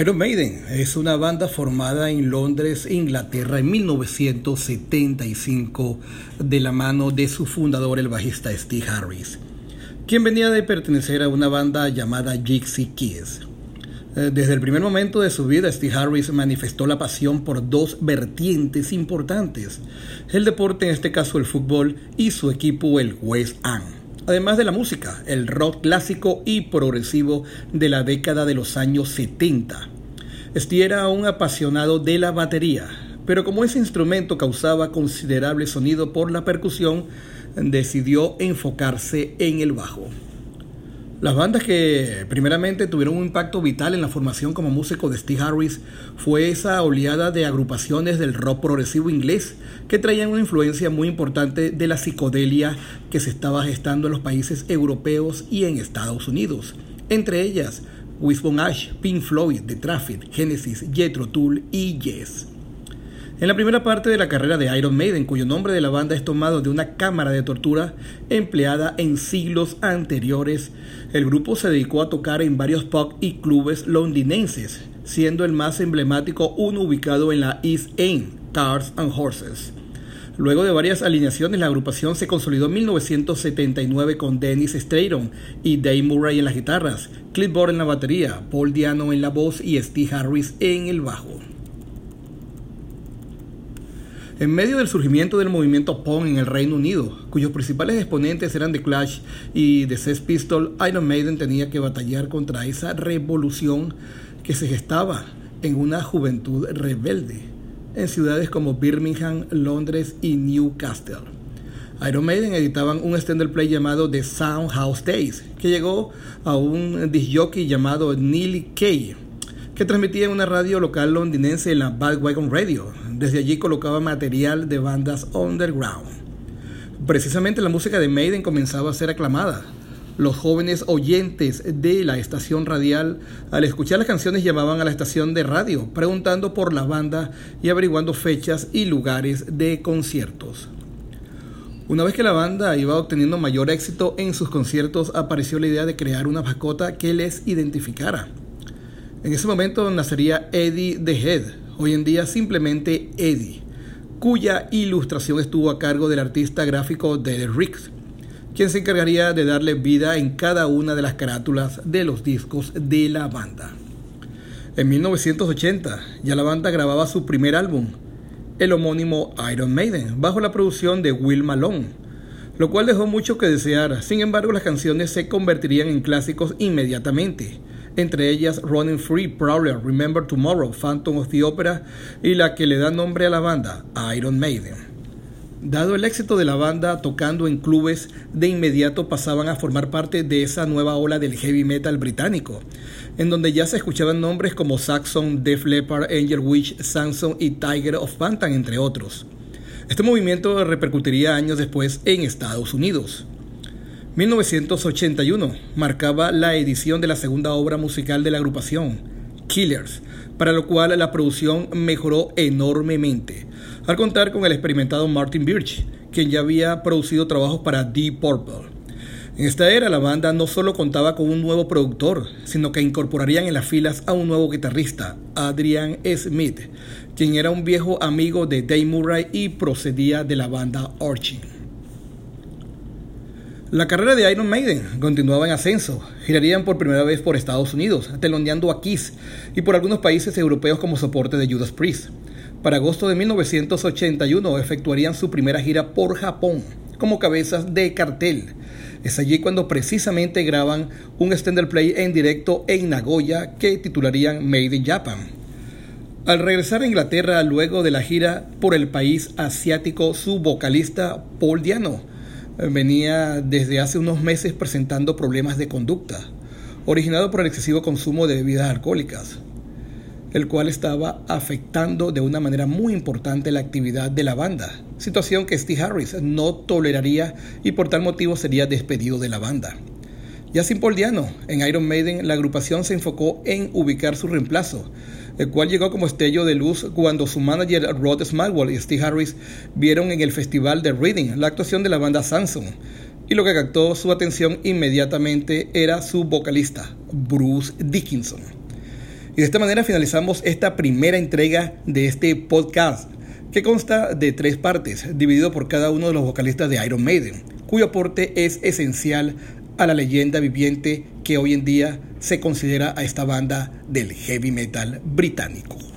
Iron Maiden es una banda formada en Londres, Inglaterra, en 1975, de la mano de su fundador, el bajista Steve Harris, quien venía de pertenecer a una banda llamada Gypsy Kids. Eh, desde el primer momento de su vida, Steve Harris manifestó la pasión por dos vertientes importantes, el deporte, en este caso el fútbol, y su equipo, el West Ham además de la música, el rock clásico y progresivo de la década de los años 70. Steve era un apasionado de la batería, pero como ese instrumento causaba considerable sonido por la percusión, decidió enfocarse en el bajo. Las bandas que primeramente tuvieron un impacto vital en la formación como músico de Steve Harris fue esa oleada de agrupaciones del rock progresivo inglés que traían una influencia muy importante de la psicodelia que se estaba gestando en los países europeos y en Estados Unidos. Entre ellas, Wishbone Ash, Pink Floyd, The Traffic, Genesis, Jethro Tull y Yes. En la primera parte de la carrera de Iron Maiden, cuyo nombre de la banda es tomado de una cámara de tortura empleada en siglos anteriores, el grupo se dedicó a tocar en varios pubs y clubes londinenses, siendo el más emblemático uno ubicado en la East End, Cars and Horses. Luego de varias alineaciones, la agrupación se consolidó en 1979 con Dennis Stratton y Dave Murray en las guitarras, Clipboard en la batería, Paul Diano en la voz y Steve Harris en el bajo. En medio del surgimiento del movimiento punk en el Reino Unido, cuyos principales exponentes eran The Clash y The Sex Pistols, Iron Maiden tenía que batallar contra esa revolución que se gestaba en una juventud rebelde en ciudades como Birmingham, Londres y Newcastle. Iron Maiden editaban un extended play llamado The Sound House Days, que llegó a un disc jockey llamado Neil Kay, que transmitía en una radio local londinense en la Wagon Radio. Desde allí colocaba material de bandas underground. Precisamente la música de Maiden comenzaba a ser aclamada. Los jóvenes oyentes de la estación radial, al escuchar las canciones, llamaban a la estación de radio, preguntando por la banda y averiguando fechas y lugares de conciertos. Una vez que la banda iba obteniendo mayor éxito en sus conciertos, apareció la idea de crear una mascota que les identificara. En ese momento nacería Eddie the Head, hoy en día simplemente Eddie, cuya ilustración estuvo a cargo del artista gráfico Derek Riggs, quien se encargaría de darle vida en cada una de las carátulas de los discos de la banda. En 1980 ya la banda grababa su primer álbum, el homónimo Iron Maiden, bajo la producción de Will Malone, lo cual dejó mucho que desear. Sin embargo, las canciones se convertirían en clásicos inmediatamente entre ellas Running Free, Prowler, Remember Tomorrow, Phantom of the Opera y la que le da nombre a la banda, Iron Maiden. Dado el éxito de la banda tocando en clubes, de inmediato pasaban a formar parte de esa nueva ola del heavy metal británico, en donde ya se escuchaban nombres como Saxon, Def Leppard, Angel Witch, Samson y Tiger of Phantom, entre otros. Este movimiento repercutiría años después en Estados Unidos. 1981 marcaba la edición de la segunda obra musical de la agrupación, Killers, para lo cual la producción mejoró enormemente, al contar con el experimentado Martin Birch, quien ya había producido trabajos para Deep Purple. En esta era la banda no solo contaba con un nuevo productor, sino que incorporarían en las filas a un nuevo guitarrista, Adrian Smith, quien era un viejo amigo de Dave Murray y procedía de la banda Orching. La carrera de Iron Maiden continuaba en ascenso. Girarían por primera vez por Estados Unidos, teloneando a Kiss y por algunos países europeos como soporte de Judas Priest. Para agosto de 1981 efectuarían su primera gira por Japón como cabezas de cartel. Es allí cuando precisamente graban un extended play en directo en Nagoya que titularían Made in Japan. Al regresar a Inglaterra luego de la gira por el país asiático, su vocalista Paul Diano venía desde hace unos meses presentando problemas de conducta, originado por el excesivo consumo de bebidas alcohólicas, el cual estaba afectando de una manera muy importante la actividad de la banda, situación que Steve Harris no toleraría y por tal motivo sería despedido de la banda. Ya sin Paul Diano, en Iron Maiden la agrupación se enfocó en ubicar su reemplazo, el cual llegó como estello de luz cuando su manager Rod Smallwell y Steve Harris vieron en el festival de Reading la actuación de la banda Samsung. Y lo que captó su atención inmediatamente era su vocalista, Bruce Dickinson. Y de esta manera finalizamos esta primera entrega de este podcast, que consta de tres partes, dividido por cada uno de los vocalistas de Iron Maiden, cuyo aporte es esencial a la leyenda viviente que hoy en día se considera a esta banda del heavy metal británico.